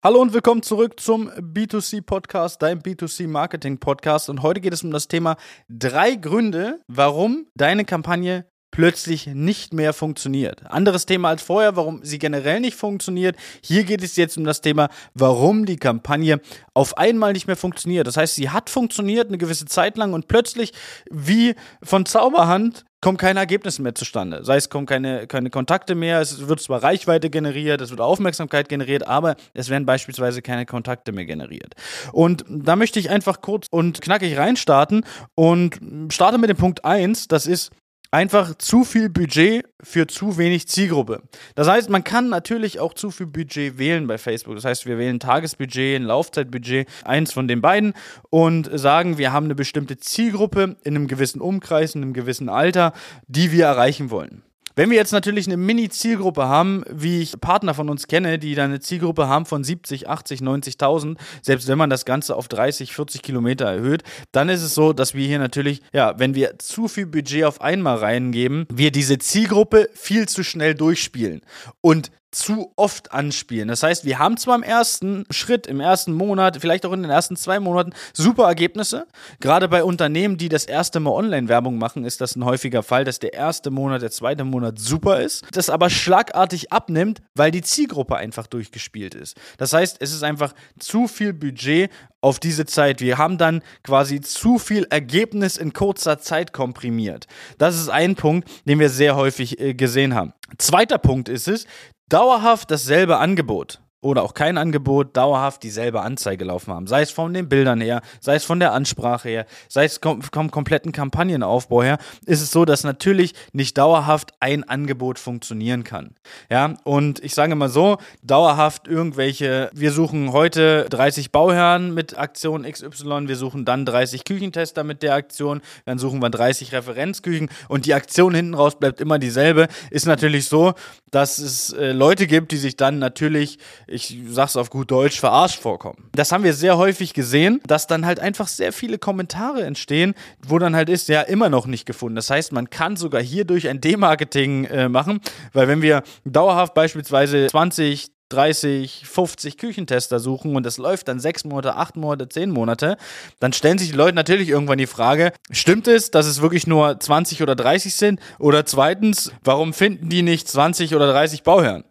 Hallo und willkommen zurück zum B2C Podcast, dein B2C Marketing Podcast. Und heute geht es um das Thema drei Gründe, warum deine Kampagne plötzlich nicht mehr funktioniert. Anderes Thema als vorher, warum sie generell nicht funktioniert. Hier geht es jetzt um das Thema, warum die Kampagne auf einmal nicht mehr funktioniert. Das heißt, sie hat funktioniert eine gewisse Zeit lang und plötzlich wie von Zauberhand kommen keine Ergebnisse mehr zustande. Sei es kommen keine, keine Kontakte mehr, es wird zwar Reichweite generiert, es wird Aufmerksamkeit generiert, aber es werden beispielsweise keine Kontakte mehr generiert. Und da möchte ich einfach kurz und knackig reinstarten und starte mit dem Punkt 1, das ist, einfach zu viel Budget für zu wenig Zielgruppe. Das heißt, man kann natürlich auch zu viel Budget wählen bei Facebook. Das heißt, wir wählen Tagesbudget, ein Laufzeitbudget, eins von den beiden und sagen, wir haben eine bestimmte Zielgruppe in einem gewissen Umkreis, in einem gewissen Alter, die wir erreichen wollen. Wenn wir jetzt natürlich eine Mini-Zielgruppe haben, wie ich Partner von uns kenne, die dann eine Zielgruppe haben von 70, 80, 90.000, selbst wenn man das Ganze auf 30, 40 Kilometer erhöht, dann ist es so, dass wir hier natürlich, ja, wenn wir zu viel Budget auf einmal reingeben, wir diese Zielgruppe viel zu schnell durchspielen. Und zu oft anspielen. Das heißt, wir haben zwar im ersten Schritt, im ersten Monat, vielleicht auch in den ersten zwei Monaten super Ergebnisse. Gerade bei Unternehmen, die das erste Mal Online-Werbung machen, ist das ein häufiger Fall, dass der erste Monat, der zweite Monat super ist, das aber schlagartig abnimmt, weil die Zielgruppe einfach durchgespielt ist. Das heißt, es ist einfach zu viel Budget auf diese Zeit. Wir haben dann quasi zu viel Ergebnis in kurzer Zeit komprimiert. Das ist ein Punkt, den wir sehr häufig äh, gesehen haben. Zweiter Punkt ist es, dauerhaft dasselbe Angebot oder auch kein Angebot dauerhaft dieselbe Anzeige laufen haben. Sei es von den Bildern her, sei es von der Ansprache her, sei es vom, vom kompletten Kampagnenaufbau her, ist es so, dass natürlich nicht dauerhaft ein Angebot funktionieren kann. Ja, und ich sage mal so, dauerhaft irgendwelche, wir suchen heute 30 Bauherren mit Aktion XY, wir suchen dann 30 Küchentester mit der Aktion, dann suchen wir 30 Referenzküchen und die Aktion hinten raus bleibt immer dieselbe, ist natürlich so, dass es äh, Leute gibt, die sich dann natürlich ich sag's auf gut Deutsch, verarscht vorkommen. Das haben wir sehr häufig gesehen, dass dann halt einfach sehr viele Kommentare entstehen, wo dann halt ist, ja, immer noch nicht gefunden. Das heißt, man kann sogar hierdurch ein Demarketing äh, machen, weil wenn wir dauerhaft beispielsweise 20, 30, 50 Küchentester suchen und das läuft dann sechs Monate, acht Monate, zehn Monate, dann stellen sich die Leute natürlich irgendwann die Frage, stimmt es, dass es wirklich nur 20 oder 30 sind? Oder zweitens, warum finden die nicht 20 oder 30 Bauherren?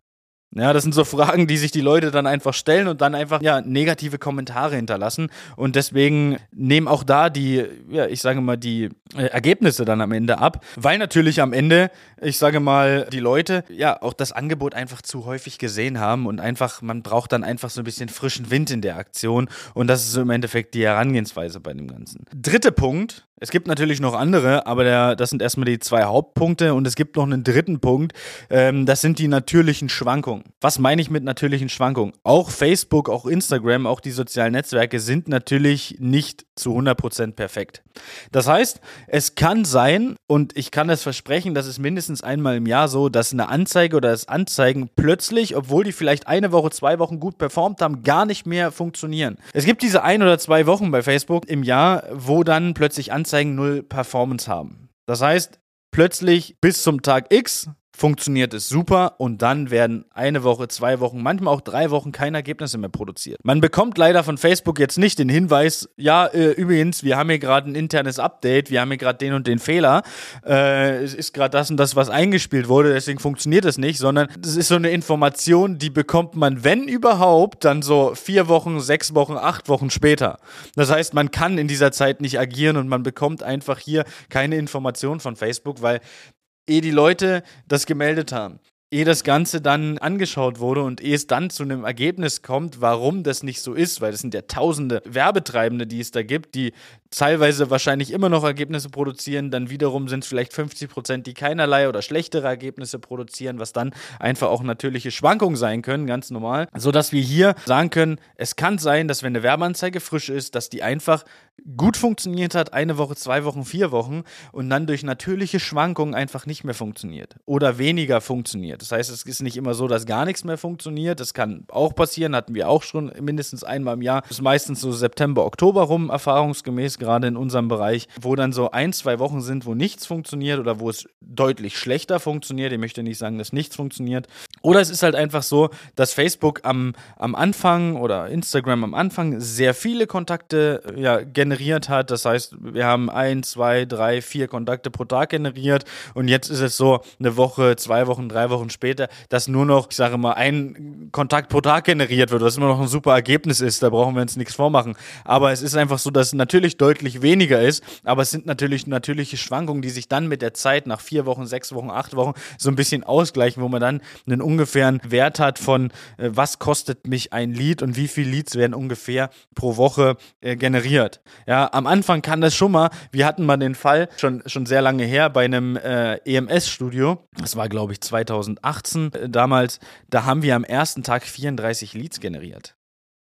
Ja, das sind so Fragen, die sich die Leute dann einfach stellen und dann einfach ja negative Kommentare hinterlassen und deswegen nehmen auch da die ja, ich sage mal die äh, Ergebnisse dann am Ende ab, weil natürlich am Ende, ich sage mal, die Leute ja auch das Angebot einfach zu häufig gesehen haben und einfach man braucht dann einfach so ein bisschen frischen Wind in der Aktion und das ist so im Endeffekt die Herangehensweise bei dem ganzen. Dritter Punkt, es gibt natürlich noch andere, aber der, das sind erstmal die zwei Hauptpunkte und es gibt noch einen dritten Punkt. Ähm, das sind die natürlichen Schwankungen. Was meine ich mit natürlichen Schwankungen? Auch Facebook, auch Instagram, auch die sozialen Netzwerke sind natürlich nicht zu 100% perfekt. Das heißt, es kann sein, und ich kann es versprechen, dass es mindestens einmal im Jahr so, dass eine Anzeige oder das Anzeigen plötzlich, obwohl die vielleicht eine Woche, zwei Wochen gut performt haben, gar nicht mehr funktionieren. Es gibt diese ein oder zwei Wochen bei Facebook im Jahr, wo dann plötzlich Anzeigen null Performance haben. Das heißt, plötzlich bis zum Tag X funktioniert es super und dann werden eine Woche, zwei Wochen, manchmal auch drei Wochen keine Ergebnisse mehr produziert. Man bekommt leider von Facebook jetzt nicht den Hinweis, ja, äh, übrigens, wir haben hier gerade ein internes Update, wir haben hier gerade den und den Fehler, äh, es ist gerade das und das, was eingespielt wurde, deswegen funktioniert es nicht, sondern das ist so eine Information, die bekommt man, wenn überhaupt, dann so vier Wochen, sechs Wochen, acht Wochen später. Das heißt, man kann in dieser Zeit nicht agieren und man bekommt einfach hier keine Information von Facebook, weil ehe die Leute das gemeldet haben. Ehe das Ganze dann angeschaut wurde und ehe es dann zu einem Ergebnis kommt, warum das nicht so ist, weil es sind ja tausende Werbetreibende, die es da gibt, die teilweise wahrscheinlich immer noch Ergebnisse produzieren, dann wiederum sind es vielleicht 50 Prozent, die keinerlei oder schlechtere Ergebnisse produzieren, was dann einfach auch natürliche Schwankungen sein können, ganz normal, sodass wir hier sagen können, es kann sein, dass wenn eine Werbeanzeige frisch ist, dass die einfach gut funktioniert hat, eine Woche, zwei Wochen, vier Wochen und dann durch natürliche Schwankungen einfach nicht mehr funktioniert oder weniger funktioniert. Das heißt, es ist nicht immer so, dass gar nichts mehr funktioniert. Das kann auch passieren, hatten wir auch schon mindestens einmal im Jahr. Das ist meistens so September, Oktober rum, erfahrungsgemäß, gerade in unserem Bereich, wo dann so ein, zwei Wochen sind, wo nichts funktioniert oder wo es deutlich schlechter funktioniert. Ich möchte nicht sagen, dass nichts funktioniert. Oder es ist halt einfach so, dass Facebook am, am Anfang oder Instagram am Anfang sehr viele Kontakte ja, generiert hat. Das heißt, wir haben ein, zwei, drei, vier Kontakte pro Tag generiert und jetzt ist es so eine Woche, zwei Wochen, drei Wochen später, dass nur noch, ich sage mal, ein Kontakt pro Tag generiert wird, was immer noch ein super Ergebnis ist. Da brauchen wir uns nichts vormachen. Aber es ist einfach so, dass es natürlich deutlich weniger ist, aber es sind natürlich natürliche Schwankungen, die sich dann mit der Zeit nach vier Wochen, sechs Wochen, acht Wochen so ein bisschen ausgleichen, wo man dann einen ungefähren Wert hat von, äh, was kostet mich ein Lied und wie viele Leads werden ungefähr pro Woche äh, generiert. Ja, am Anfang kann das schon mal, wir hatten mal den Fall, schon, schon sehr lange her, bei einem äh, EMS-Studio, das war glaube ich 2018 äh, damals, da haben wir am ersten Tag 34 Leads generiert.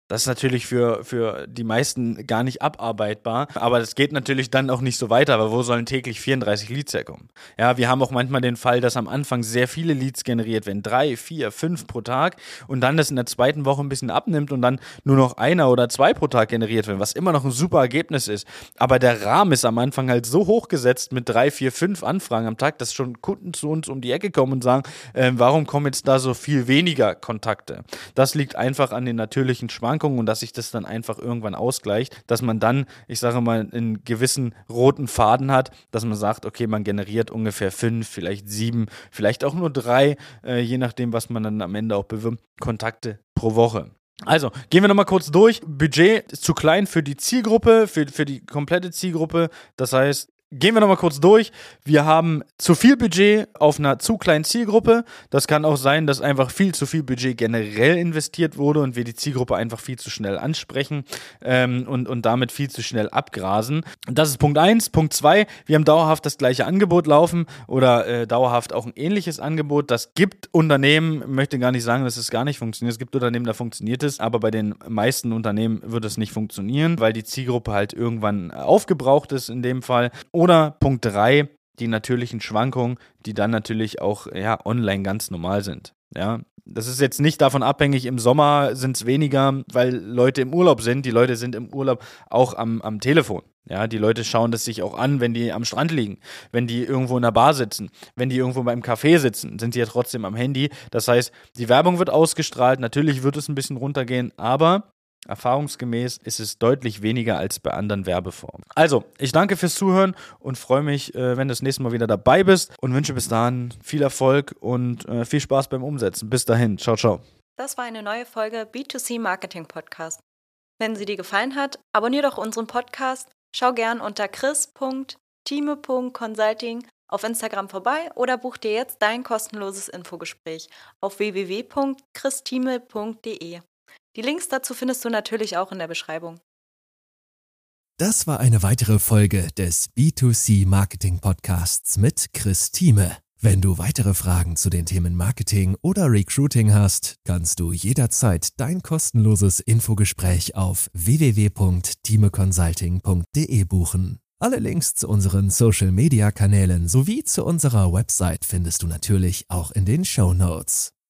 Das ist natürlich für, für die meisten gar nicht abarbeitbar, aber das geht natürlich dann auch nicht so weiter, weil wo sollen täglich 34 Leads herkommen? Ja, wir haben auch manchmal den Fall, dass am Anfang sehr viele Leads generiert werden, drei, vier, fünf pro Tag und dann das in der zweiten Woche ein bisschen abnimmt und dann nur noch einer oder zwei pro Tag generiert werden, was immer noch ein super Ergebnis ist. Aber der Rahmen ist am Anfang halt so hoch gesetzt mit drei, vier, fünf Anfragen am Tag, dass schon Kunden zu uns um die Ecke kommen und sagen, äh, warum kommen jetzt da so viel weniger Kontakte? Das liegt einfach an den natürlichen Schwankungen Schwankungen und dass sich das dann einfach irgendwann ausgleicht, dass man dann, ich sage mal, einen gewissen roten Faden hat, dass man sagt, okay, man generiert ungefähr fünf, vielleicht sieben, vielleicht auch nur drei, äh, je nachdem, was man dann am Ende auch bewirbt, Kontakte pro Woche. Also, gehen wir nochmal kurz durch. Budget ist zu klein für die Zielgruppe, für, für die komplette Zielgruppe. Das heißt, Gehen wir nochmal kurz durch. Wir haben zu viel Budget auf einer zu kleinen Zielgruppe. Das kann auch sein, dass einfach viel zu viel Budget generell investiert wurde und wir die Zielgruppe einfach viel zu schnell ansprechen ähm, und, und damit viel zu schnell abgrasen. Das ist Punkt 1. Punkt 2, wir haben dauerhaft das gleiche Angebot laufen oder äh, dauerhaft auch ein ähnliches Angebot. Das gibt Unternehmen, möchte gar nicht sagen, dass es gar nicht funktioniert. Es gibt Unternehmen, da funktioniert es, aber bei den meisten Unternehmen wird es nicht funktionieren, weil die Zielgruppe halt irgendwann aufgebraucht ist in dem Fall oder Punkt 3, die natürlichen Schwankungen, die dann natürlich auch ja, online ganz normal sind. Ja, das ist jetzt nicht davon abhängig, im Sommer sind es weniger, weil Leute im Urlaub sind. Die Leute sind im Urlaub auch am, am Telefon. Ja, die Leute schauen das sich auch an, wenn die am Strand liegen, wenn die irgendwo in der Bar sitzen, wenn die irgendwo beim Café sitzen, sind sie ja trotzdem am Handy. Das heißt, die Werbung wird ausgestrahlt, natürlich wird es ein bisschen runtergehen, aber Erfahrungsgemäß ist es deutlich weniger als bei anderen Werbeformen. Also, ich danke fürs Zuhören und freue mich, äh, wenn du das nächste Mal wieder dabei bist und wünsche bis dahin viel Erfolg und äh, viel Spaß beim Umsetzen. Bis dahin. Ciao, ciao. Das war eine neue Folge B2C Marketing Podcast. Wenn sie dir gefallen hat, abonniere doch unseren Podcast, schau gern unter chris.time.consulting auf Instagram vorbei oder buch dir jetzt dein kostenloses Infogespräch auf www.christime.de. Die Links dazu findest du natürlich auch in der Beschreibung. Das war eine weitere Folge des B2C Marketing Podcasts mit Chris Thieme. Wenn du weitere Fragen zu den Themen Marketing oder Recruiting hast, kannst du jederzeit dein kostenloses Infogespräch auf www.timeconsulting.de buchen. Alle Links zu unseren Social Media Kanälen sowie zu unserer Website findest du natürlich auch in den Show Notes.